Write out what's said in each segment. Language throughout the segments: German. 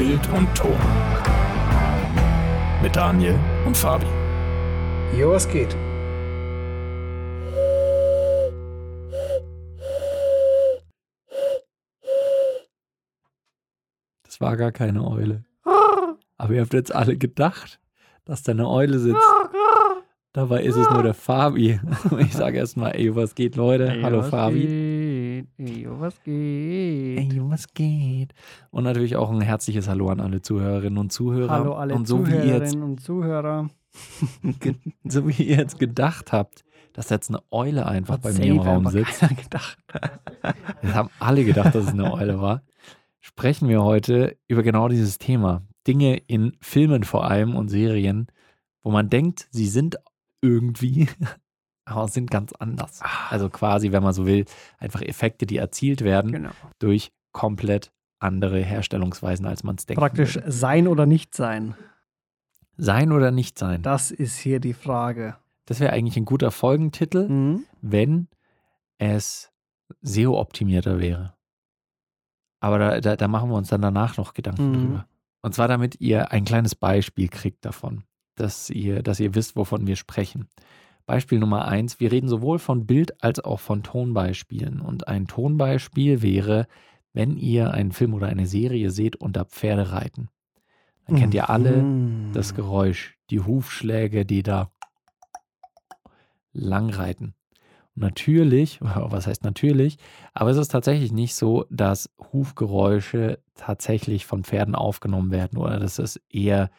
Bild und Ton. Mit Daniel und Fabi. Jo, was geht? Das war gar keine Eule. Aber ihr habt jetzt alle gedacht, dass da eine Eule sitzt. Dabei ist es nur der Fabi. Ich sage erstmal, ey, was geht, Leute? Ey, Hallo, was Fabi. Geht? Ey, was geht? Ey, was geht? Und natürlich auch ein herzliches Hallo an alle Zuhörerinnen und Zuhörer. Hallo alle und so wie ihr jetzt, Zuhörerinnen und Zuhörer. so wie ihr jetzt gedacht habt, dass jetzt eine Eule einfach Hat bei mir im Raum sitzt. gedacht. Das haben alle gedacht, dass es eine Eule war. Sprechen wir heute über genau dieses Thema. Dinge in Filmen vor allem und Serien, wo man denkt, sie sind irgendwie, aber sind ganz anders. Also quasi, wenn man so will, einfach Effekte, die erzielt werden Genau. durch komplett andere Herstellungsweisen, als man es denkt. Praktisch sein oder nicht sein. Sein oder nicht sein. Das ist hier die Frage. Das wäre eigentlich ein guter Folgentitel, Mhm. wenn es SEO-optimierter wäre. Aber da, da, da machen wir uns dann danach noch Gedanken Mhm. drüber. Und zwar, damit ihr ein kleines Beispiel kriegt davon, dass ihr, dass ihr wisst, wovon wir sprechen. Beispiel Nummer eins, wir reden sowohl von Bild- als auch von Tonbeispielen. Und ein Tonbeispiel wäre, wenn ihr einen Film oder eine Serie seht und da Pferde reiten. Dann kennt ihr alle Mhm. das Geräusch, die Hufschläge, die da langreiten. Und natürlich, was heißt natürlich, aber es ist tatsächlich nicht so, dass Hufgeräusche tatsächlich von Pferden aufgenommen werden oder das ist eher,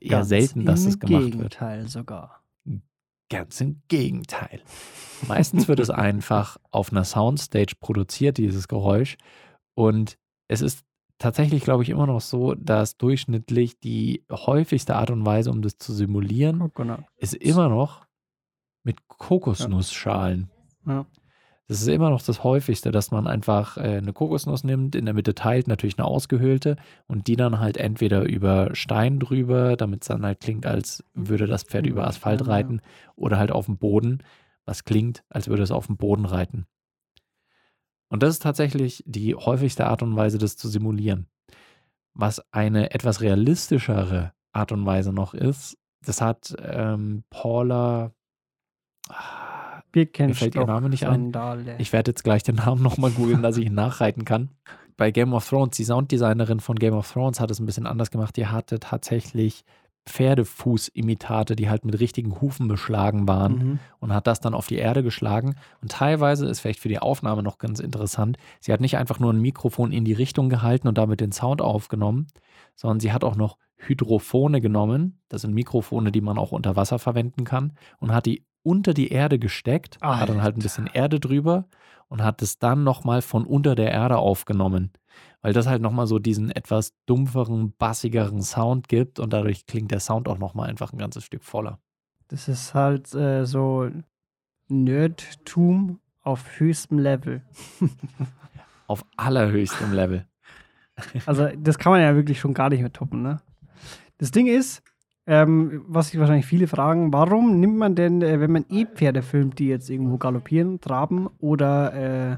eher Ganz selten, dass im es gemacht wird. Gegenteil sogar. Ganz im Gegenteil. Meistens wird es einfach auf einer Soundstage produziert, dieses Geräusch. Und es ist tatsächlich, glaube ich, immer noch so, dass durchschnittlich die häufigste Art und Weise, um das zu simulieren, Coconut. ist immer noch mit Kokosnussschalen. Ja. Das ist immer noch das häufigste, dass man einfach äh, eine Kokosnuss nimmt, in der Mitte teilt, natürlich eine ausgehöhlte und die dann halt entweder über Stein drüber, damit es dann halt klingt, als würde das Pferd über Asphalt Ja, ja. reiten oder halt auf dem Boden, was klingt, als würde es auf dem Boden reiten. Und das ist tatsächlich die häufigste Art und Weise, das zu simulieren. Was eine etwas realistischere Art und Weise noch ist, das hat ähm, Paula, Birkenstock. fällt ihr Name nicht ein? Sandale. ich werde jetzt gleich den Namen nochmal googeln, dass ich ihn nachreiten kann. Bei Game of Thrones, die Sounddesignerin von Game of Thrones hat es ein bisschen anders gemacht. Die hatte tatsächlich Pferdefußimitate, die halt mit richtigen Hufen beschlagen waren Mhm. und hat das dann auf die Erde geschlagen. Und teilweise ist vielleicht für die Aufnahme noch ganz interessant, sie hat nicht einfach nur ein Mikrofon in die Richtung gehalten und damit den Sound aufgenommen, sondern sie hat auch noch Hydrophone genommen. Das sind Mikrofone, die man auch unter Wasser verwenden kann und hat die unter die Erde gesteckt, hat dann halt ein bisschen Erde drüber und hat es dann nochmal von unter der Erde aufgenommen. Weil das halt nochmal so diesen etwas dumpferen, bassigeren Sound gibt und dadurch klingt der Sound auch nochmal einfach ein ganzes Stück voller. Das ist halt äh, so Nerdtum auf höchstem Level. Auf allerhöchstem Level. Also, das kann man ja wirklich schon gar nicht mehr toppen, ne? Das Ding ist, ähm, was sich wahrscheinlich viele fragen, warum nimmt man denn, äh, wenn man E-Pferde filmt, die jetzt irgendwo galoppieren, traben oder äh,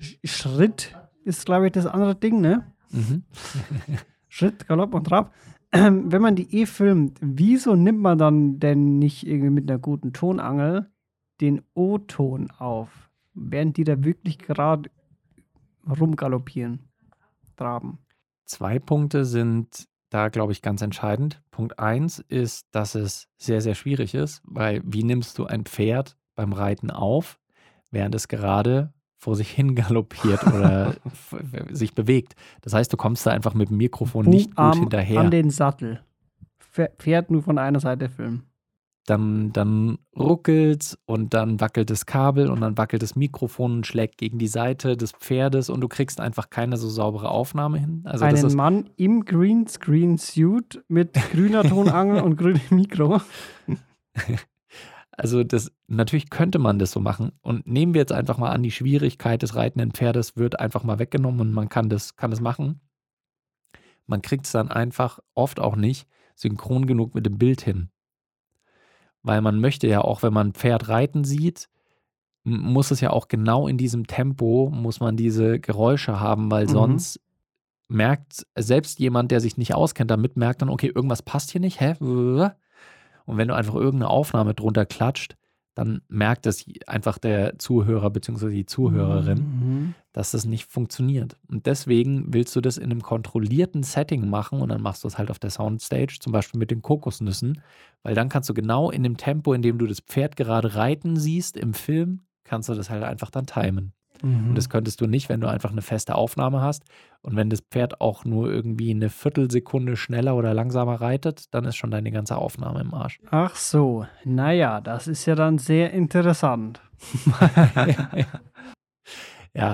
Sch- Schritt ist, glaube ich, das andere Ding, ne? Mhm. Schritt, Galopp und Trab. Ähm, wenn man die eh filmt, wieso nimmt man dann denn nicht irgendwie mit einer guten Tonangel den O-Ton auf, während die da wirklich gerade rumgaloppieren, traben? Zwei Punkte sind da, glaube ich, ganz entscheidend. Punkt eins ist, dass es sehr, sehr schwierig ist, weil wie nimmst du ein Pferd beim Reiten auf, während es gerade vor sich hin galoppiert oder sich bewegt? Das heißt, du kommst da einfach mit dem Mikrofon nicht gut hinterher. An den Sattel. Pfer- Pferd nur von einer Seite filmen. Dann, dann ruckelt's und dann wackelt das Kabel und dann wackelt das Mikrofon und schlägt gegen die Seite des Pferdes und du kriegst einfach keine so saubere Aufnahme hin. Also das Einen ist Mann im Greenscreen-Suit mit grüner Tonangel und grünem Mikro. Also das, natürlich könnte man das so machen. Und nehmen wir jetzt einfach mal an, die Schwierigkeit des reitenden Pferdes wird einfach mal weggenommen und man kann das, kann das machen. Man kriegt es dann einfach oft auch nicht synchron genug mit dem Bild hin. Weil man möchte ja auch, wenn man ein Pferd reiten sieht, muss es ja auch genau in diesem Tempo, muss man diese Geräusche haben, weil Mhm. sonst merkt selbst jemand, der sich nicht auskennt, damit merkt dann, okay, irgendwas passt hier nicht, hä? Und wenn du einfach irgendeine Aufnahme drunter klatscht, dann merkt es einfach der Zuhörer bzw. die Zuhörerin, Mhm. Dass das nicht funktioniert. Und deswegen willst du das in einem kontrollierten Setting machen und dann machst du es halt auf der Soundstage, zum Beispiel mit den Kokosnüssen, weil dann kannst du genau in dem Tempo, in dem du das Pferd gerade reiten siehst im Film, kannst du das halt einfach dann timen. Mhm. Und das könntest du nicht, wenn du einfach eine feste Aufnahme hast. Und wenn das Pferd auch nur irgendwie eine Viertelsekunde schneller oder langsamer reitet, dann ist schon deine ganze Aufnahme im Arsch. Ach so, naja, das ist ja dann sehr interessant. Ja,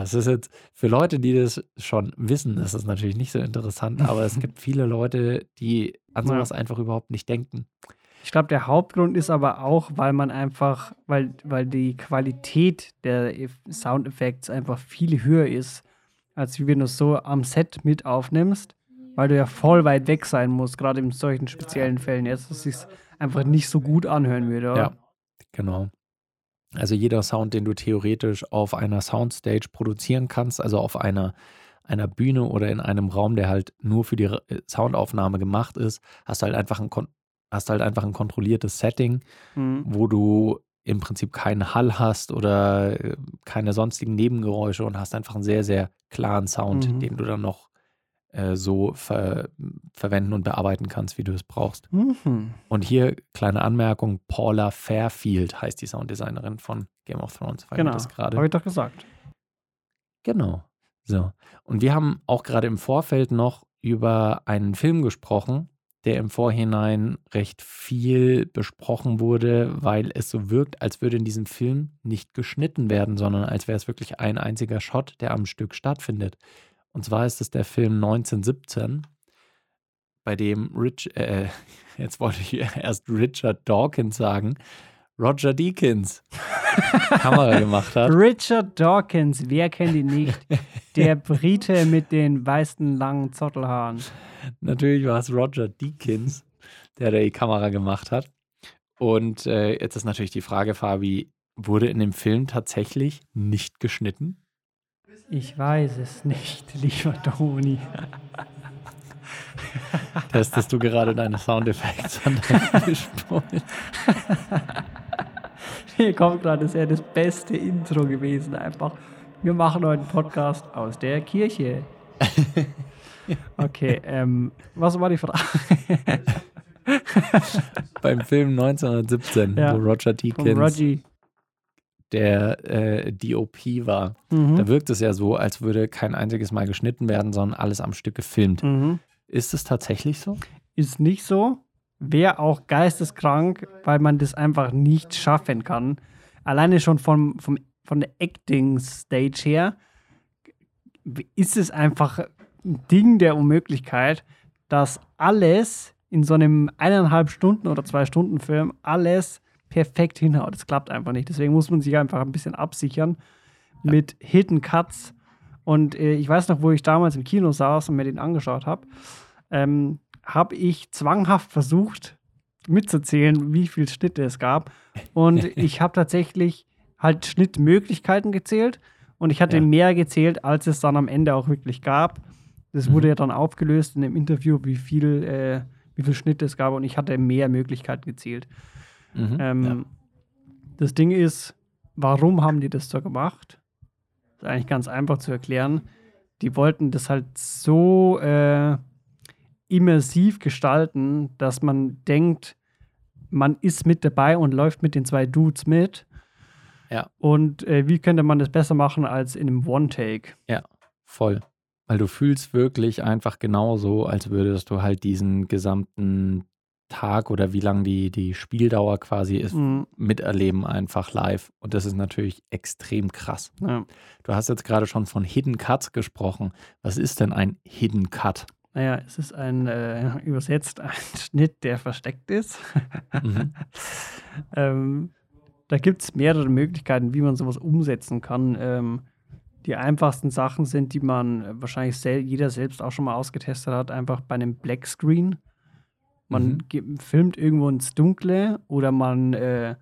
es ist jetzt für Leute, die das schon wissen, ist es natürlich nicht so interessant, aber es gibt viele Leute, die an Ja. sowas einfach überhaupt nicht denken. Ich glaube, der Hauptgrund ist aber auch, weil man einfach, weil, weil die Qualität der Eff- Soundeffekte einfach viel höher ist, als wie wenn du es so am Set mit aufnimmst, weil du ja voll weit weg sein musst, gerade in solchen speziellen Fällen jetzt, dass es sich einfach nicht so gut anhören würde. Oder? Ja, genau. Also jeder Sound, den du theoretisch auf einer Soundstage produzieren kannst, also auf einer, einer Bühne oder in einem Raum, der halt nur für die äh, Soundaufnahme gemacht ist, hast du halt einfach ein, hast halt einfach ein kontrolliertes Setting, Mhm. wo du im Prinzip keinen Hall hast oder äh, keine sonstigen Nebengeräusche und hast einfach einen sehr, sehr klaren Sound, Mhm. den du dann noch äh, so ver verwenden und bearbeiten kannst, wie du es brauchst. Mhm. Und hier kleine Anmerkung: Paula Fairfield heißt die Sounddesignerin von Game of Thrones. Genau, habe ich doch gesagt. Genau. So. Und wir haben auch gerade im Vorfeld noch über einen Film gesprochen, der im Vorhinein recht viel besprochen wurde, weil es so wirkt, als würde in diesem Film nicht geschnitten werden, sondern als wäre es wirklich ein einziger Shot, der am Stück stattfindet. Und zwar ist es der Film 1917, bei dem Rich, äh, jetzt wollte ich erst Richard Dawkins sagen, Roger Deakins Kamera gemacht hat. Richard Dawkins, wer kennt ihn nicht? Der Brite mit den weißen langen Zottelhaaren. Natürlich war es Roger Deakins, der da die Kamera gemacht hat. Und äh, jetzt ist natürlich die Frage, Fabi, wurde in dem Film tatsächlich nicht geschnitten? Ich weiß es nicht, lieber Toni. Testest du gerade deine Soundeffekte an deinem Mischpult? Hier kommt gerade, das wäre das beste Intro gewesen. Einfach, wir machen heute einen Podcast aus der Kirche. Okay, ähm, was war die Frage? Beim Film 1917, Ja, wo Roger Deakins. Der äh, DOP war, Mhm. da wirkt es ja so, als würde kein einziges Mal geschnitten werden, sondern alles am Stück gefilmt. Mhm. Ist es tatsächlich so? Ist nicht so. Wäre auch geisteskrank, weil man das einfach nicht schaffen kann. Alleine schon vom, vom, von der Acting-Stage her ist es einfach ein Ding der Unmöglichkeit, dass alles in so einem eineinhalb Stunden oder zwei Stunden Film alles perfekt hinhaut. Das klappt einfach nicht. Deswegen muss man sich einfach ein bisschen absichern mit Hidden Cuts. Und äh, ich weiß noch, wo ich damals im Kino saß und mir den angeschaut habe, ähm, habe ich zwanghaft versucht mitzuzählen, wie viel Schnitte es gab. Und ich habe tatsächlich halt Schnittmöglichkeiten gezählt und ich hatte Ja. mehr gezählt, als es dann am Ende auch wirklich gab. Das wurde Mhm. ja dann aufgelöst in dem Interview, wie viel, äh, wie viel Schnitte es gab und ich hatte mehr Möglichkeiten gezählt. Mhm. Ähm, ja. Das Ding ist, warum haben die das so gemacht? Das ist eigentlich ganz einfach zu erklären. Die wollten das halt so äh, immersiv gestalten, dass man denkt, man ist mit dabei und läuft mit den zwei Dudes mit. Ja. Und äh, wie könnte man das besser machen als in einem One-Take? Voll. Weil du fühlst wirklich einfach genauso, als würdest du halt diesen gesamten Tag oder wie lang die, die Spieldauer quasi ist, Mhm. miterleben einfach live. Und das ist natürlich extrem krass. Ja. Du hast jetzt gerade schon von Hidden Cuts gesprochen. Was ist denn ein Hidden Cut? Naja, es ist ein, äh, übersetzt ein Schnitt, der versteckt ist. Mhm. ähm, da gibt es mehrere Möglichkeiten, wie man sowas umsetzen kann. Ähm, die einfachsten Sachen sind, die man wahrscheinlich sel jeder selbst auch schon mal ausgetestet hat, einfach bei einem Black Screen. Man Mhm. filmt irgendwo ins Dunkle oder man, äh,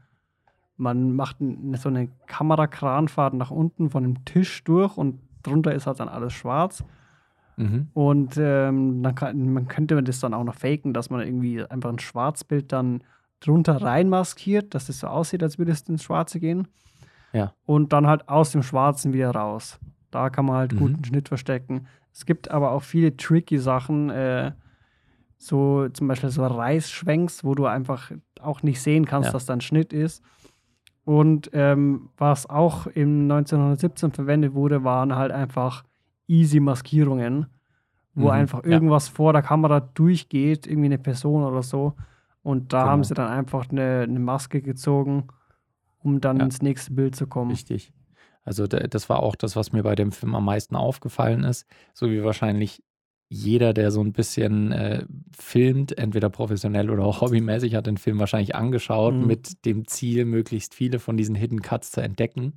man macht so eine Kamerakranfahrt nach unten von dem Tisch durch und drunter ist halt dann alles schwarz. Mhm. Und ähm, dann kann, man könnte das dann auch noch faken, dass man irgendwie einfach ein Schwarzbild dann drunter rein maskiert, dass es so aussieht, als würde es ins Schwarze gehen. Ja. Und dann halt aus dem Schwarzen wieder raus. Da kann man halt Mhm. guten Schnitt verstecken. Es gibt aber auch viele tricky Sachen, äh, so zum Beispiel so Reißschwenks, wo du einfach auch nicht sehen kannst, Ja. dass da ein Schnitt ist. Und ähm, was auch im 1917 verwendet wurde, waren halt einfach easy Maskierungen, wo Mhm, einfach ja. irgendwas vor der Kamera durchgeht, irgendwie eine Person oder so. Und da Genau. haben sie dann einfach eine, eine Maske gezogen, um dann Ja. ins nächste Bild zu kommen. Richtig. Also da- das war auch das, was mir bei dem Film am meisten aufgefallen ist. So wie wahrscheinlich jeder, der so ein bisschen äh, filmt, entweder professionell oder auch hobbymäßig, hat den Film wahrscheinlich angeschaut Mhm. mit dem Ziel, möglichst viele von diesen Hidden Cuts zu entdecken.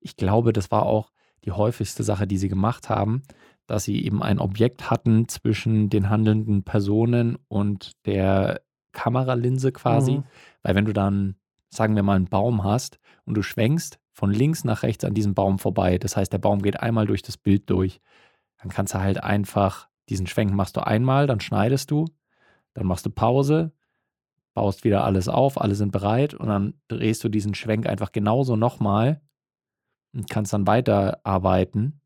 Ich glaube, das war auch die häufigste Sache, die sie gemacht haben, dass sie eben ein Objekt hatten zwischen den handelnden Personen und der Kameralinse quasi. Mhm. Weil wenn du dann, sagen wir mal, einen Baum hast und du schwenkst von links nach rechts an diesem Baum vorbei, das heißt, der Baum geht einmal durch das Bild durch, dann kannst du halt einfach, diesen Schwenk machst du einmal, dann schneidest du, dann machst du Pause, baust wieder alles auf, alle sind bereit und dann drehst du diesen Schwenk einfach genauso nochmal und kannst dann weiterarbeiten.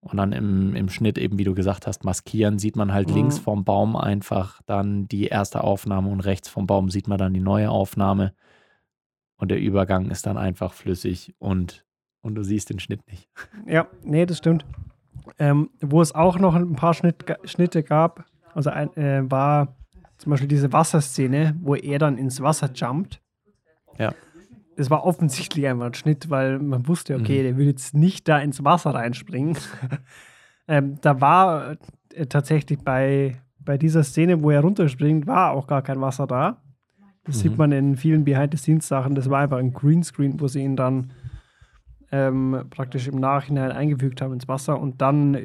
Und dann im, im Schnitt eben, wie du gesagt hast, maskieren, sieht man halt Mhm. links vom Baum einfach dann die erste Aufnahme und rechts vom Baum sieht man dann die neue Aufnahme. Und der Übergang ist dann einfach flüssig und, und du siehst den Schnitt nicht. Ja, nee, das stimmt. Ähm, wo es auch noch ein paar Schnitt, Schnitte gab, also ein, äh, war zum Beispiel diese Wasserszene, wo er dann ins Wasser jumpt. Ja. Es war offensichtlich einfach ein Schnitt, weil man wusste, okay, Mhm. der will jetzt nicht da ins Wasser reinspringen. ähm, da war äh, tatsächlich bei, bei dieser Szene, wo er runterspringt, war auch gar kein Wasser da. Das Mhm. sieht man in vielen Behind-the-Scenes-Sachen. Das war einfach ein Greenscreen, wo sie ihn dann ähm, praktisch im Nachhinein eingefügt haben ins Wasser. Und dann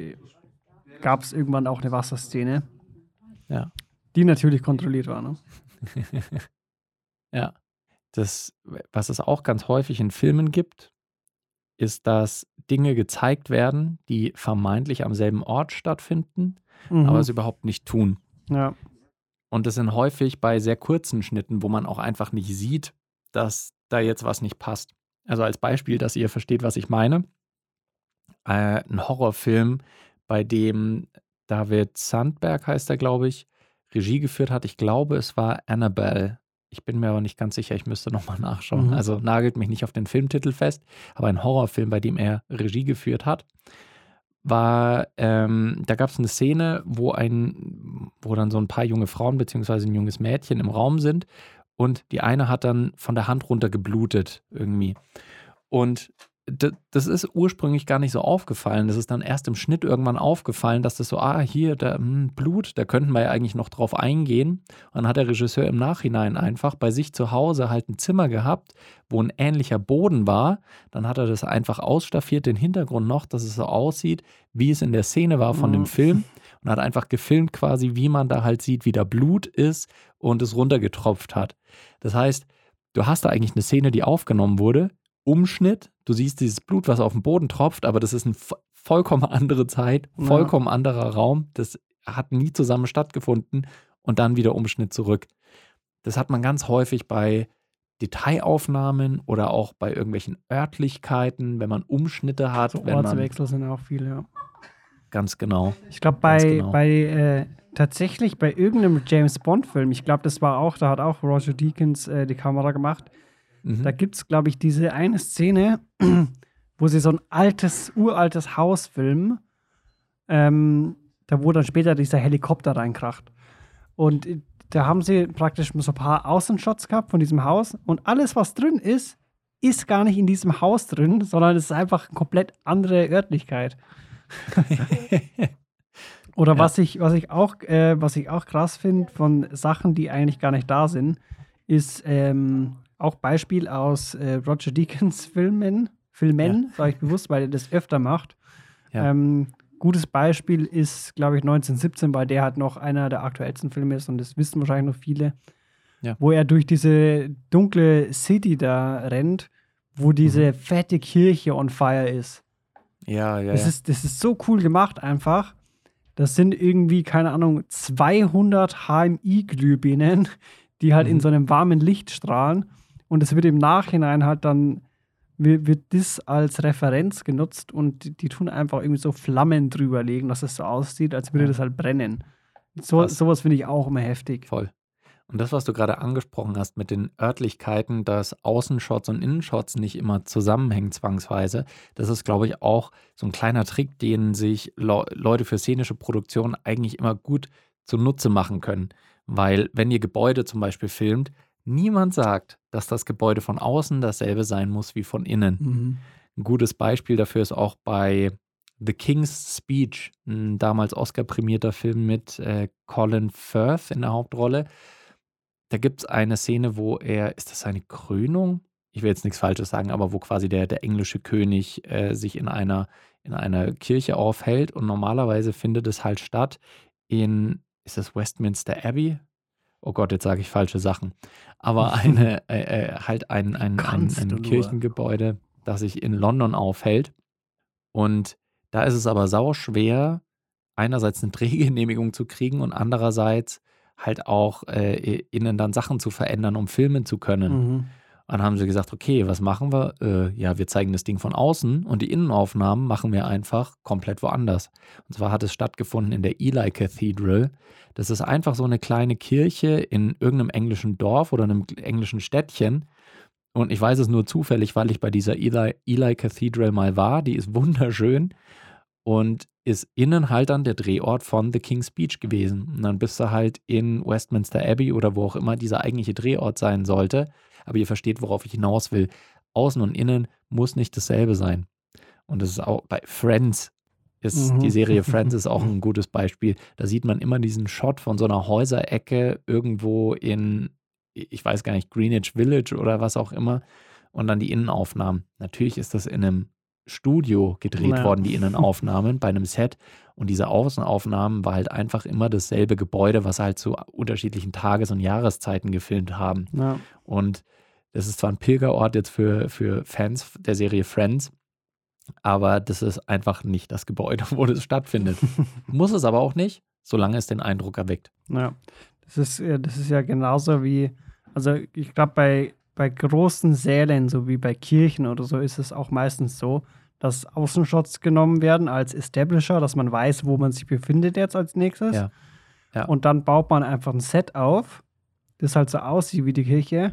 gab es irgendwann auch eine Wasserszene, Ja. die natürlich kontrolliert war. Ne? Ja. Das, was es auch ganz häufig in Filmen gibt, ist, dass Dinge gezeigt werden, die vermeintlich am selben Ort stattfinden, Mhm. aber es überhaupt nicht tun. ja. Und das sind häufig bei sehr kurzen Schnitten, wo man auch einfach nicht sieht, dass da jetzt was nicht passt. Also als Beispiel, dass ihr versteht, was ich meine. Äh, ein Horrorfilm, bei dem David Sandberg heißt er, glaube ich, Regie geführt hat. Ich glaube, es war Annabelle. Ich bin mir aber nicht ganz sicher, ich müsste nochmal nachschauen. Mhm. Also nagelt mich nicht auf den Filmtitel fest, aber ein Horrorfilm, bei dem er Regie geführt hat war, ähm, da gab es eine Szene, wo ein, wo dann so ein paar junge Frauen beziehungsweise ein junges Mädchen im Raum sind und die eine hat dann von der Hand runter geblutet irgendwie. Und das ist ursprünglich gar nicht so aufgefallen. Das ist dann erst im Schnitt irgendwann aufgefallen, dass das so, ah, hier, da, hm, Blut, da könnten wir ja eigentlich noch drauf eingehen. Und dann hat der Regisseur im Nachhinein einfach bei sich zu Hause halt ein Zimmer gehabt, wo ein ähnlicher Boden war. Dann hat er das einfach ausstaffiert, den Hintergrund noch, dass es so aussieht, wie es in der Szene war von Mhm. dem Film. Und hat einfach gefilmt quasi, wie man da halt sieht, wie da Blut ist und es runtergetropft hat. Das heißt, du hast da eigentlich eine Szene, die aufgenommen wurde, Umschnitt, du siehst dieses Blut, was auf den Boden tropft, aber das ist eine vo- vollkommen andere Zeit, Ja. vollkommen anderer Raum. Das hat nie zusammen stattgefunden und dann wieder Umschnitt zurück. Das hat man ganz häufig bei Detailaufnahmen oder auch bei irgendwelchen Örtlichkeiten, wenn man Umschnitte hat, So wenn man Ortswechsel sind auch viele, ja. Ganz genau. Ich glaube, bei, genau. bei äh, tatsächlich bei irgendeinem James Bond-Film, ich glaube, das war auch, da hat auch Roger Deakins äh, die Kamera gemacht. Mhm. Da gibt es, glaube ich, diese eine Szene, wo sie so ein altes, uraltes Haus filmen, ähm, da wo dann später dieser Helikopter reinkracht. Und äh, da haben sie praktisch so ein paar Außenshots gehabt von diesem Haus und alles, was drin ist, ist gar nicht in diesem Haus drin, sondern es ist einfach eine komplett andere Örtlichkeit. Oder Ja. was ich, was ich auch, äh, was ich auch krass finde von Sachen, die eigentlich gar nicht da sind, ist ähm, auch Beispiel aus äh, Roger Deakins Filmen, Filmen, sage ich bewusst, weil er das öfter macht. Ja. Ähm, gutes Beispiel ist, glaube ich, 1917, weil der halt noch einer der aktuellsten Filme ist und das wissen wahrscheinlich noch viele, Ja. wo er durch diese dunkle City da rennt, wo diese fette Kirche on fire ist. Ja, ja, Das, ist, das ist so cool gemacht einfach. das sind irgendwie, keine Ahnung, 200 HMI-Glühbirnen, die halt in Mhm. so einem warmen Licht strahlen. Und es wird im Nachhinein halt dann, wird, wird das als Referenz genutzt und die, die tun einfach irgendwie so Flammen drüber legen, dass es so aussieht, als würde das halt brennen. So, Krass. sowas finde ich auch immer heftig. Voll. Und das, was du gerade angesprochen hast mit den Örtlichkeiten, dass Außenshots und Innenshots nicht immer zusammenhängen zwangsweise, das ist, glaube ich, auch so ein kleiner Trick, den sich Le Leute für szenische Produktion eigentlich immer gut zunutze machen können. Weil wenn ihr Gebäude zum Beispiel filmt, niemand sagt, dass das Gebäude von außen dasselbe sein muss wie von innen. Mhm. Ein gutes Beispiel dafür ist auch bei The King's Speech, ein damals Oscar-prämierter Film mit äh, Colin Firth in der Hauptrolle. Da gibt es eine Szene, wo er, ist das seine Krönung? Ich will jetzt nichts Falsches sagen, aber wo quasi der, der englische König äh, sich in einer, in einer Kirche aufhält und normalerweise findet es halt statt in, ist das Westminster Abbey? Oh Gott, jetzt sage ich falsche Sachen. Aber eine, äh, äh, halt ein, ein, ein, ein. Kirchengebäude, das sich in London aufhält. Und da ist es aber sau schwer, einerseits eine Drehgenehmigung zu kriegen und andererseits halt auch äh, innen dann Sachen zu verändern, um filmen zu können. Mhm. Und dann haben sie gesagt, okay, was machen wir? Äh, ja, wir zeigen das Ding von außen und die Innenaufnahmen machen wir einfach komplett woanders. Und zwar hat es stattgefunden in der Eli Cathedral. Das ist einfach so eine kleine Kirche in irgendeinem englischen Dorf oder einem englischen Städtchen. Und ich weiß es nur zufällig, weil ich bei dieser Eli, Eli Cathedral mal war. Die ist wunderschön und ist innen halt dann der Drehort von The King's Speech gewesen. Und dann bist du halt in Westminster Abbey oder wo auch immer dieser eigentliche Drehort sein sollte. Aber ihr versteht, worauf ich hinaus will. Außen und innen muss nicht dasselbe sein. Und das ist auch bei Friends ist Mhm. die Serie Friends ist auch ein gutes Beispiel. Da sieht man immer diesen Shot von so einer Häuserecke irgendwo in, ich weiß gar nicht, Greenwich Village oder was auch immer. Und dann die Innenaufnahmen. Natürlich ist das in einem Studio gedreht Ja. worden, die Innenaufnahmen bei einem Set. Und diese Außenaufnahmen war halt einfach immer dasselbe Gebäude, was halt zu unterschiedlichen Tages- und Jahreszeiten gefilmt haben. Ja. Und das ist zwar ein Pilgerort jetzt für, für Fans der Serie Friends, aber das ist einfach nicht das Gebäude, wo das stattfindet. Muss es aber auch nicht, solange es den Eindruck erweckt. Ja, das ist, das ist ja genauso wie, also ich glaube, bei, bei großen Sälen, so wie bei Kirchen oder so, ist es auch meistens so, dass Außenshots genommen werden als Establisher, dass man weiß, wo man sich befindet jetzt als nächstes. Ja. Ja. Und dann baut man einfach ein Set auf, das halt so aussieht wie die Kirche.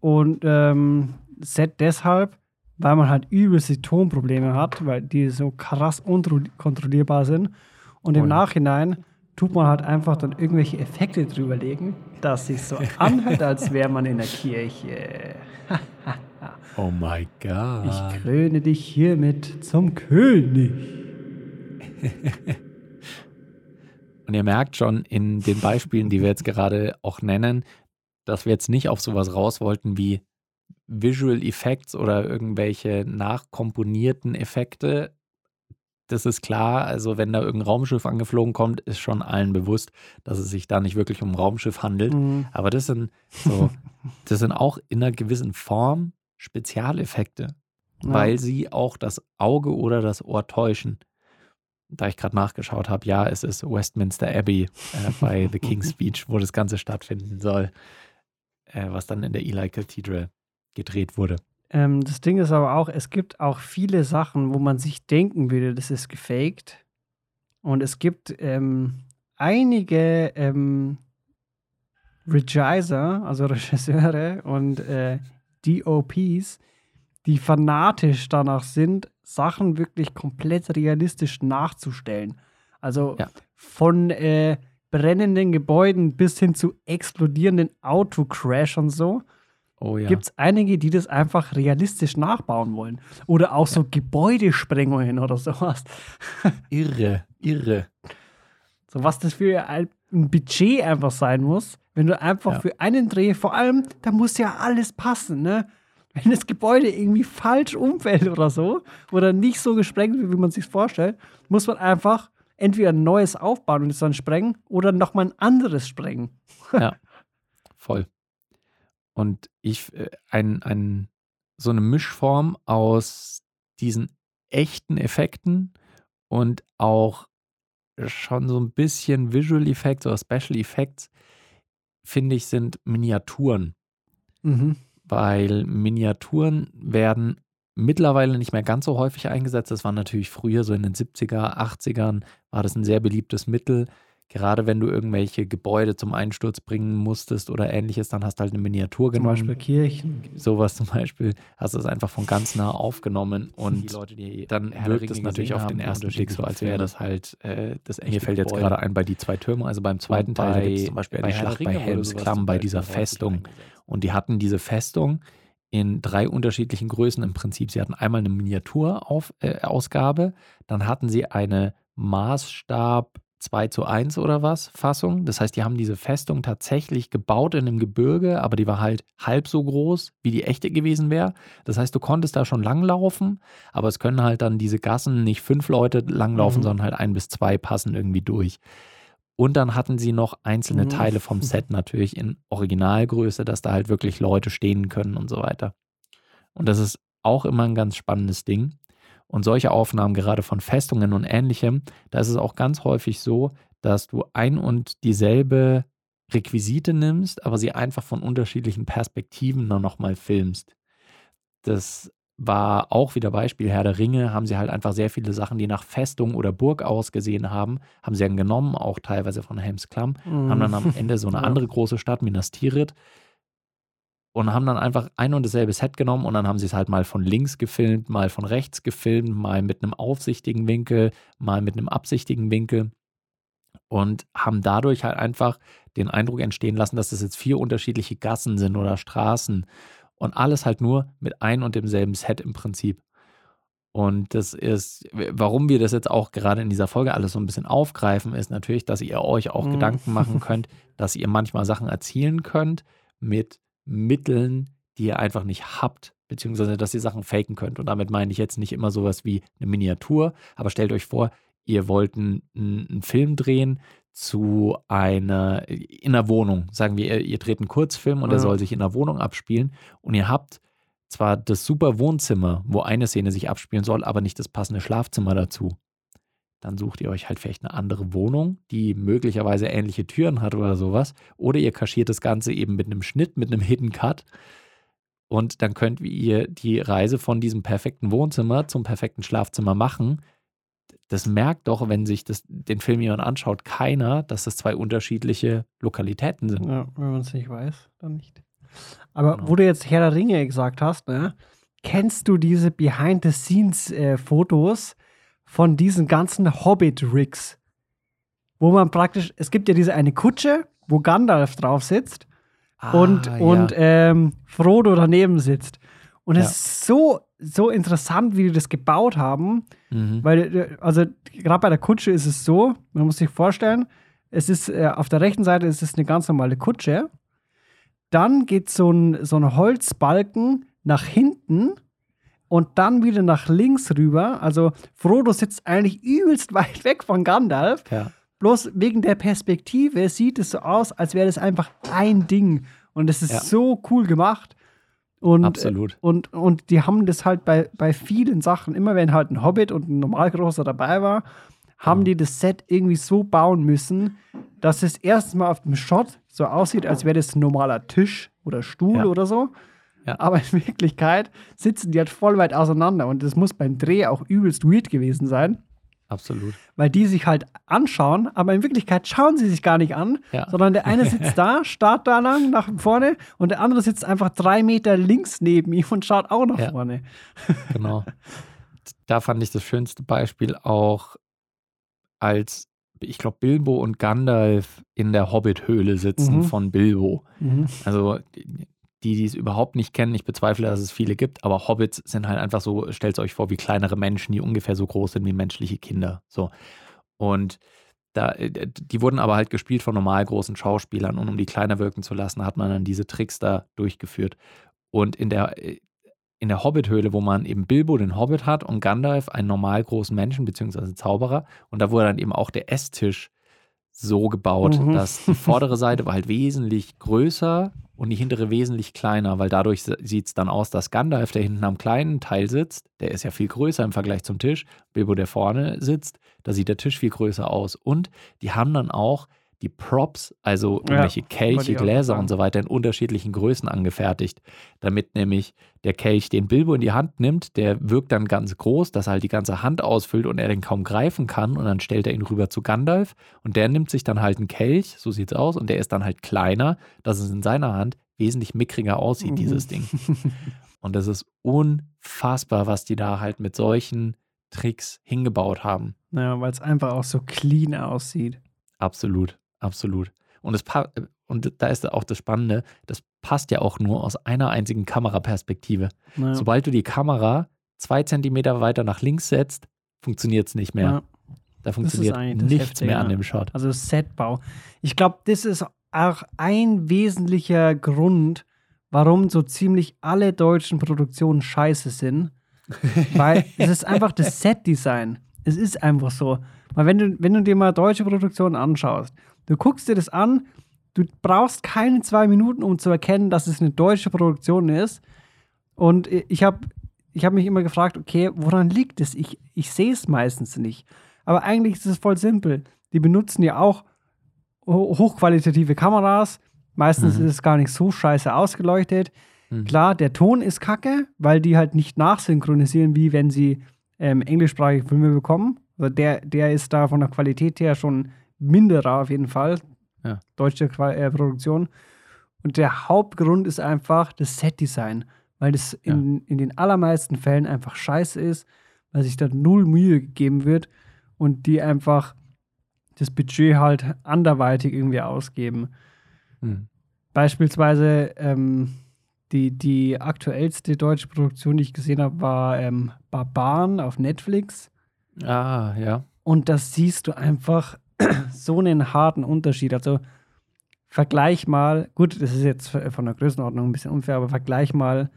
Und ähm, Set deshalb, weil man halt übelst die Tonprobleme hat, weil die so krass unkontrollierbar sind. Und im Oh ja. Nachhinein tut man halt einfach dann irgendwelche Effekte drüberlegen, dass sich so anhört, als wäre man in der Kirche. Oh my God. Ich kröne dich hiermit zum König. Und ihr merkt schon in den Beispielen, die wir jetzt gerade auch nennen, dass wir jetzt nicht auf sowas raus wollten wie Visual Effects oder irgendwelche nachkomponierten Effekte. Das ist klar, also wenn da irgendein Raumschiff angeflogen kommt, ist schon allen bewusst, dass es sich da nicht wirklich um ein Raumschiff handelt. Mhm. Aber das sind so, das sind auch in einer gewissen Form Spezialeffekte, Ja. weil sie auch das Auge oder das Ohr täuschen. Da ich gerade nachgeschaut habe, ja, es ist Westminster Abbey äh, bei The King's Speech, wo das Ganze stattfinden soll, äh, was dann in der Eli Cathedral gedreht wurde. Ähm, das Ding ist aber auch, es gibt auch viele Sachen, wo man sich denken würde, das ist gefaked. Und es gibt ähm, einige ähm, Regiser, also Regisseure und äh, DOPs, die fanatisch danach sind, Sachen wirklich komplett realistisch nachzustellen. Also Ja. von äh, brennenden Gebäuden bis hin zu explodierenden Autocrash und so Oh ja. gibt es einige, die das einfach realistisch nachbauen wollen. Oder auch so Gebäudesprengungen oder sowas. irre, irre. So was das für ein ein Budget einfach sein muss, wenn du einfach Ja. für einen Dreh, vor allem, da muss ja alles passen, ne? Wenn das Gebäude irgendwie falsch umfällt oder so, oder nicht so gesprengt wird, wie man sich vorstellt, muss man einfach entweder ein neues aufbauen und es dann sprengen oder nochmal ein anderes sprengen. Ja, voll. Und ich, äh, ein, ein, so eine Mischform aus diesen echten Effekten und auch schon so ein bisschen Visual Effects oder Special Effects, finde ich, sind Miniaturen. Mhm. Weil Miniaturen werden mittlerweile nicht mehr ganz so häufig eingesetzt. Das war natürlich früher, so in den 70er, 80ern, war das ein sehr beliebtes Mittel. Gerade wenn du irgendwelche Gebäude zum Einsturz bringen musstest oder ähnliches, dann hast du halt eine Miniatur Zum genommen. Beispiel Kirchen. Sowas zum Beispiel, hast du es einfach von ganz nah aufgenommen und Die Leute, die dann wirkt es natürlich auf den ersten Blick so, als wäre das halt äh, das echte Mir fällt jetzt Gebäude. gerade ein bei die zwei Türme, also beim zweiten Teil, bei, gibt's zum Beispiel bei die Schlacht bei Ringe wurde Helms sowas Klamm, zum bei dieser Festung. Und die hatten diese Festung in drei unterschiedlichen Größen im Prinzip. Sie hatten einmal eine Miniaturausgabe, äh, dann hatten sie eine Maßstab 2 zu 1 oder was Fassung. Das heißt, die haben diese Festung tatsächlich gebaut in einem Gebirge, aber die war halt halb so groß, wie die echte gewesen wäre. Das heißt, du konntest da schon langlaufen, aber es können halt dann diese Gassen nicht fünf Leute langlaufen, Mhm. sondern halt ein bis zwei passen irgendwie durch. Und dann hatten sie noch einzelne Mhm. Teile vom Set natürlich in Originalgröße, dass da halt wirklich Leute stehen können und so weiter. Und das ist auch immer ein ganz spannendes Ding. Und solche Aufnahmen, gerade von Festungen und ähnlichem, da ist es auch ganz häufig so, dass du ein und dieselbe Requisite nimmst, aber sie einfach von unterschiedlichen Perspektiven dann nochmal filmst. Das war auch wieder Beispiel Herr der Ringe, haben sie halt einfach sehr viele Sachen, die nach Festung oder Burg ausgesehen haben, haben sie dann genommen, auch teilweise von Helms Klamm, haben dann am Ende so eine andere große Stadt, Minas Tirith, und haben dann einfach ein und dasselbe Set genommen und dann haben sie es halt mal von links gefilmt, mal von rechts gefilmt, mal mit einem aufsichtigen Winkel, mal mit einem absichtigen Winkel und haben dadurch halt einfach den Eindruck entstehen lassen, dass das jetzt vier unterschiedliche Gassen sind oder Straßen und alles halt nur mit ein und demselben Set im Prinzip. Und das ist, warum wir das jetzt auch gerade in dieser Folge alles so ein bisschen aufgreifen, ist natürlich, dass ihr euch auch Mhm. Gedanken machen könnt, dass ihr manchmal Sachen erzielen könnt mit Mitteln, die ihr einfach nicht habt, beziehungsweise dass ihr Sachen faken könnt. Und damit meine ich jetzt nicht immer sowas wie eine Miniatur, aber stellt euch vor, ihr wollt einen, einen Film drehen zu einer, in einer Wohnung. Sagen wir, ihr, ihr dreht einen Kurzfilm und der Ja. soll sich in einer Wohnung abspielen und ihr habt zwar das super Wohnzimmer, wo eine Szene sich abspielen soll, aber nicht das passende Schlafzimmer dazu. Dann sucht ihr euch halt vielleicht eine andere Wohnung, die möglicherweise ähnliche Türen hat oder sowas. Oder ihr kaschiert das Ganze eben mit einem Schnitt, mit einem Hidden Cut. Und dann könnt ihr die Reise von diesem perfekten Wohnzimmer zum perfekten Schlafzimmer machen. Das merkt doch, wenn sich das, den Film jemand anschaut, keiner, dass das zwei unterschiedliche Lokalitäten sind. Ja, wenn man es nicht weiß, dann nicht. Aber Genau. wo du jetzt Herr der Ringe gesagt hast, ne, kennst du diese Behind-the-Scenes-Fotos von diesen ganzen Hobbit-Rigs? Wo man praktisch, es gibt ja diese eine Kutsche, wo Gandalf drauf sitzt und, Ah, und ähm, Frodo daneben sitzt. Und es Ja. ist so, so interessant, wie die das gebaut haben. Mhm. Weil, äh, also gerade bei der Kutsche ist es so, man muss sich vorstellen, es ist äh, auf der rechten Seite ist es eine ganz normale Kutsche. Dann geht so ein, so ein Holzbalken nach hinten und dann wieder nach links rüber. Also Frodo sitzt eigentlich übelst weit weg von Gandalf. Ja. Bloß wegen der Perspektive sieht es so aus, als wäre das einfach ein Ding. Und es ist Ja. so cool gemacht. Und, Absolut. Und, und die haben das halt bei, bei vielen Sachen, immer wenn halt ein Hobbit und ein Normalgroßer dabei war, haben Genau. die das Set irgendwie so bauen müssen, dass es erstens mal auf dem Shot so aussieht, als wäre das ein normaler Tisch oder Stuhl Ja. oder so. Ja. Aber in Wirklichkeit sitzen die halt voll weit auseinander. Und das muss beim Dreh auch übelst weird gewesen sein Absolut. weil die sich halt anschauen, aber in Wirklichkeit schauen sie sich gar nicht an, Ja. sondern der eine sitzt da, starrt da lang nach vorne und der andere sitzt einfach drei Meter links neben ihm und schaut auch nach Ja. vorne. Genau. Da fand ich das schönste Beispiel auch, als ich glaube, Bilbo und Gandalf in der Hobbit-Höhle sitzen Mhm. von Bilbo. Mhm. Also die, die es überhaupt nicht kennen, ich bezweifle, dass es viele gibt, aber Hobbits sind halt einfach so, stellt euch vor, wie kleinere Menschen, die ungefähr so groß sind wie menschliche Kinder. So. Und da, äh, die wurden aber halt gespielt von normal großen Schauspielern und um die kleiner wirken zu lassen, hat man dann diese Tricks da durchgeführt. Und in der, äh, in der Hobbit-Höhle, wo man eben Bilbo, den Hobbit hat, und Gandalf, einen normal großen Menschen, beziehungsweise Zauberer, und da wurde dann eben auch der Esstisch so gebaut, Mhm. dass die vordere Seite war halt wesentlich größer und die hintere wesentlich kleiner, weil dadurch sieht es dann aus, dass Gandalf, der hinten am kleinen Teil sitzt, der ist ja viel größer im Vergleich zum Tisch. Bilbo, der vorne sitzt, da sieht der Tisch viel größer aus. Und die haben dann auch die Props, also irgendwelche ja, Kelche, Gläser und so weiter in unterschiedlichen Größen angefertigt, damit nämlich der Kelch, den Bilbo in die Hand nimmt, der wirkt dann ganz groß, dass er halt die ganze Hand ausfüllt und er den kaum greifen kann und dann stellt er ihn rüber zu Gandalf und der nimmt sich dann halt einen Kelch, so sieht's aus, und der ist dann halt kleiner, dass es in seiner Hand wesentlich mickriger aussieht, mhm. dieses Ding. Und das ist unfassbar, was die da halt mit solchen Tricks hingebaut haben. Naja, weil es einfach auch so clean aussieht. Absolut. Absolut. Und, es und da ist auch das Spannende, das passt ja auch nur aus einer einzigen Kameraperspektive. Ja. Sobald du die Kamera zwei Zentimeter weiter nach links setzt, funktioniert es nicht mehr. Ja. Da funktioniert nichts Heftige, mehr an dem Shot. Also Setbau. Ich glaube, das ist auch ein wesentlicher Grund, warum so ziemlich alle deutschen Produktionen scheiße sind. Weil es ist einfach das Set-Design. Es ist einfach so. Weil wenn du, wenn du dir mal deutsche Produktionen anschaust, Du guckst dir das an, du brauchst keine zwei Minuten, um zu erkennen, dass es eine deutsche Produktion ist. Und ich habe ich hab mich immer gefragt, okay, woran liegt es? Ich, ich sehe es meistens nicht. Aber eigentlich ist es voll simpel. Die benutzen ja auch hochqualitative Kameras. Meistens mhm. ist es gar nicht so scheiße ausgeleuchtet. Mhm. Klar, der Ton ist kacke, weil die halt nicht nachsynchronisieren, wie wenn sie ähm, englischsprachige Filme bekommen. Also der, der ist da von der Qualität her schon minderer auf jeden Fall. Ja. Deutsche äh, Produktion. Und der Hauptgrund ist einfach das Setdesign, weil das in, ja. in den allermeisten Fällen einfach scheiße ist, weil sich da null Mühe gegeben wird und die einfach das Budget halt anderweitig irgendwie ausgeben. Mhm. Beispielsweise ähm, die, die aktuellste deutsche Produktion, die ich gesehen habe, war ähm, Barbaren auf Netflix. Ah, ja. Und das siehst du einfach so einen harten Unterschied. Also vergleich mal, gut, das ist jetzt von der Größenordnung ein bisschen unfair, aber vergleich mal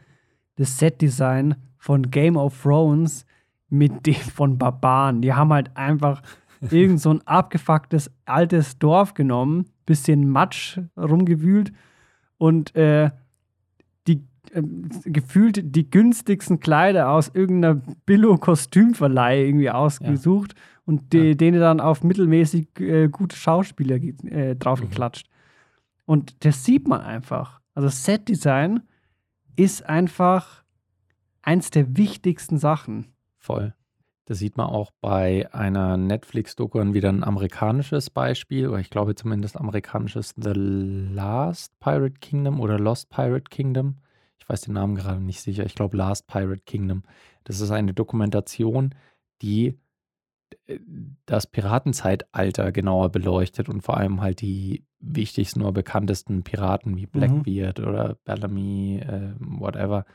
das Set-Design von Game of Thrones mit dem von Barbaren. Die haben halt einfach irgend so ein abgefucktes altes Dorf genommen, bisschen Matsch rumgewühlt und äh, äh, gefühlt die günstigsten Kleider aus irgendeiner Billo-Kostümverleih irgendwie ausgesucht ja und die, ja. denen dann auf mittelmäßig äh, gute Schauspieler äh, draufgeklatscht. Mhm. Und das sieht man einfach. Also Set-Design ist einfach eins der wichtigsten Sachen. Voll. Das sieht man auch bei einer Netflix-Doku wieder ein amerikanisches Beispiel, oder ich glaube zumindest amerikanisches The Last Pirate Kingdom oder Lost Pirate Kingdom. Ich weiß den Namen gerade nicht sicher. Ich glaube Last Pirate Kingdom. Das ist eine Dokumentation, die das Piratenzeitalter genauer beleuchtet und vor allem halt die wichtigsten oder bekanntesten Piraten wie. Blackbeard mhm. oder Bellamy, äh, whatever.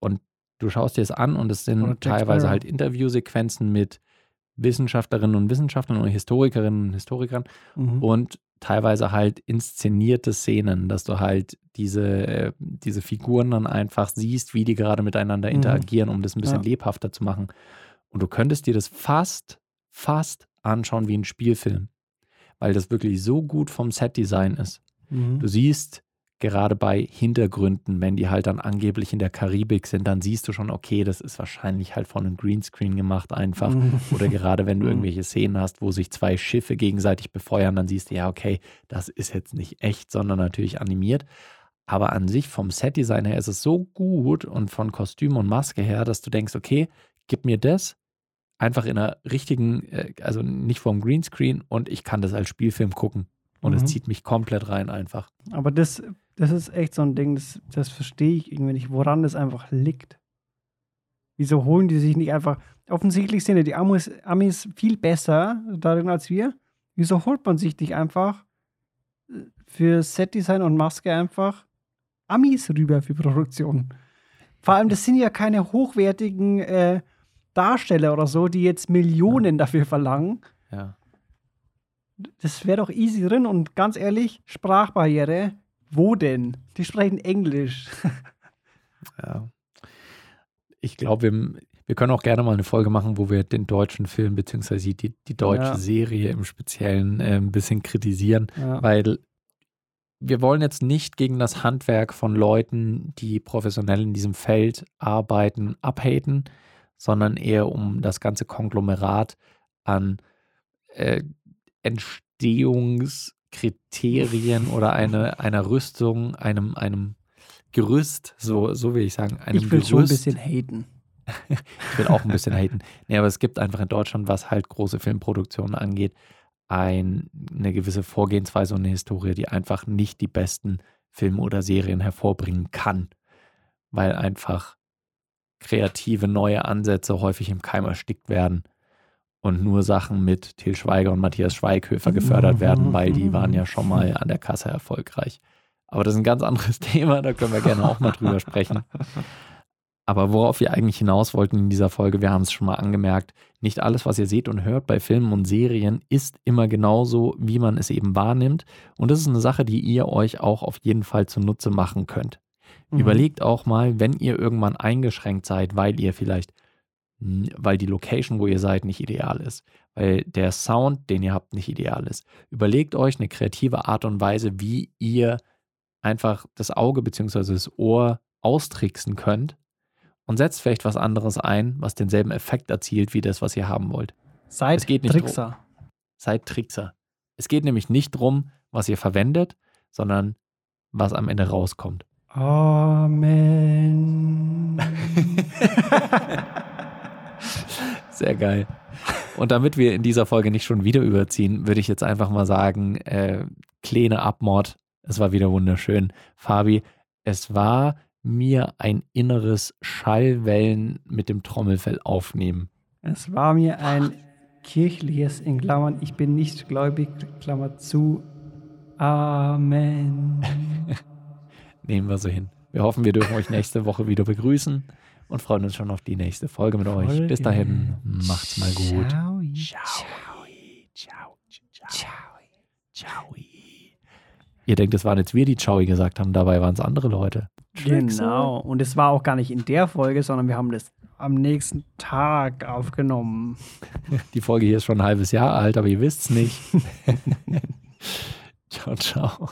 Und du schaust dir es an und es sind teilweise halt Interviewsequenzen mit Wissenschaftlerinnen und Wissenschaftlern und Historikerinnen und Historikern mhm. und teilweise halt inszenierte Szenen, dass du halt diese, diese Figuren dann einfach siehst, wie die gerade miteinander mhm. interagieren, um das ein bisschen ja. lebhafter zu machen. Und du könntest dir das fast, fast anschauen wie ein Spielfilm, weil das wirklich so gut vom Setdesign ist. Mhm. Du siehst gerade bei Hintergründen, wenn die halt dann angeblich in der Karibik sind, dann siehst du schon, okay, das ist wahrscheinlich halt von einem Greenscreen gemacht einfach. Mhm. Oder gerade wenn du mhm. irgendwelche Szenen hast, wo sich zwei Schiffe gegenseitig befeuern, dann siehst du, ja, okay, das ist jetzt nicht echt, sondern natürlich animiert. Aber an sich vom Setdesign her ist es so gut und von Kostüm und Maske her, dass du denkst, okay, gib mir das einfach in einer richtigen, äh, also nicht vom Greenscreen und ich kann das als Spielfilm gucken. Und es mhm. zieht mich komplett rein einfach. Aber das, das ist echt so ein Ding, das, das verstehe ich irgendwie nicht, woran das einfach liegt. Wieso holen die sich nicht einfach, offensichtlich sind ja die Amis, Amis viel besser darin als wir. Wieso holt man sich nicht einfach äh, für Setdesign und Maske einfach Amis rüber für Produktion? Vor allem, das sind ja keine hochwertigen äh, Darsteller oder so, die jetzt Millionen ja. dafür verlangen. Ja. Das wäre doch easy drin und ganz ehrlich, Sprachbarriere, wo denn? Die sprechen Englisch. ja. Ich glaube, wir, wir können auch gerne mal eine Folge machen, wo wir den deutschen Film bzw. Die, die deutsche ja. Serie im Speziellen äh, ein bisschen kritisieren, ja. weil wir wollen jetzt nicht gegen das Handwerk von Leuten, die professionell in diesem Feld arbeiten, abhaten, sondern eher um das ganze Konglomerat an äh, Entstehungskriterien oder eine, einer Rüstung, einem, einem Gerüst, so, so will ich sagen, einem Ich will Gerüst. schon ein bisschen haten. ich will auch ein bisschen haten. Nee, aber es gibt einfach in Deutschland, was halt große Filmproduktionen angeht, ein, eine gewisse Vorgehensweise und eine Historie, die einfach nicht die besten Filme oder Serien hervorbringen kann, weil einfach kreative neue Ansätze häufig im Keim erstickt werden und nur Sachen mit Til Schweiger und Matthias Schweighöfer gefördert werden, weil die waren ja schon mal an der Kasse erfolgreich. Aber das ist ein ganz anderes Thema, da können wir gerne auch mal drüber sprechen. Aber worauf wir eigentlich hinaus wollten in dieser Folge, wir haben es schon mal angemerkt, nicht alles, was ihr seht und hört bei Filmen und Serien, ist immer genauso, wie man es eben wahrnimmt. Und das ist eine Sache, die ihr euch auch auf jeden Fall zunutze machen könnt. Mhm. Überlegt auch mal, wenn ihr irgendwann eingeschränkt seid, weil ihr vielleicht, weil die Location, wo ihr seid, nicht ideal ist, weil der Sound, den ihr habt, nicht ideal ist. Überlegt euch eine kreative Art und Weise, wie ihr einfach das Auge bzw. das Ohr austricksen könnt und setzt vielleicht was anderes ein, was denselben Effekt erzielt wie das, was ihr haben wollt. Seid Es geht nicht Trickser. Seid Trickser. Es geht nämlich nicht drum, was ihr verwendet, sondern was am Ende rauskommt. Amen. Sehr geil. Und damit wir in dieser Folge nicht schon wieder überziehen, würde ich jetzt einfach mal sagen, äh, kleine Abmord. Es war wieder wunderschön. Fabi, es war mir ein inneres Schallwellen mit dem Trommelfell aufnehmen. es war mir ein kirchliches, in Klammern, ich bin nicht gläubig, Klammer zu. Amen. Nehmen wir so hin. Wir hoffen, wir dürfen euch nächste Woche wieder begrüßen und freuen uns schon auf die nächste Folge mit euch. Bis dahin, macht's mal gut. Ciao. Ciao. Ciao. Ciao. Ciao. Ihr denkt, es waren jetzt wir, die Ciao gesagt haben, dabei waren es andere Leute. Genau. Und es war auch gar nicht in der Folge, sondern wir haben das am nächsten Tag aufgenommen. Die Folge hier ist schon ein halbes Jahr alt, aber ihr wisst's nicht. ciao, ciao.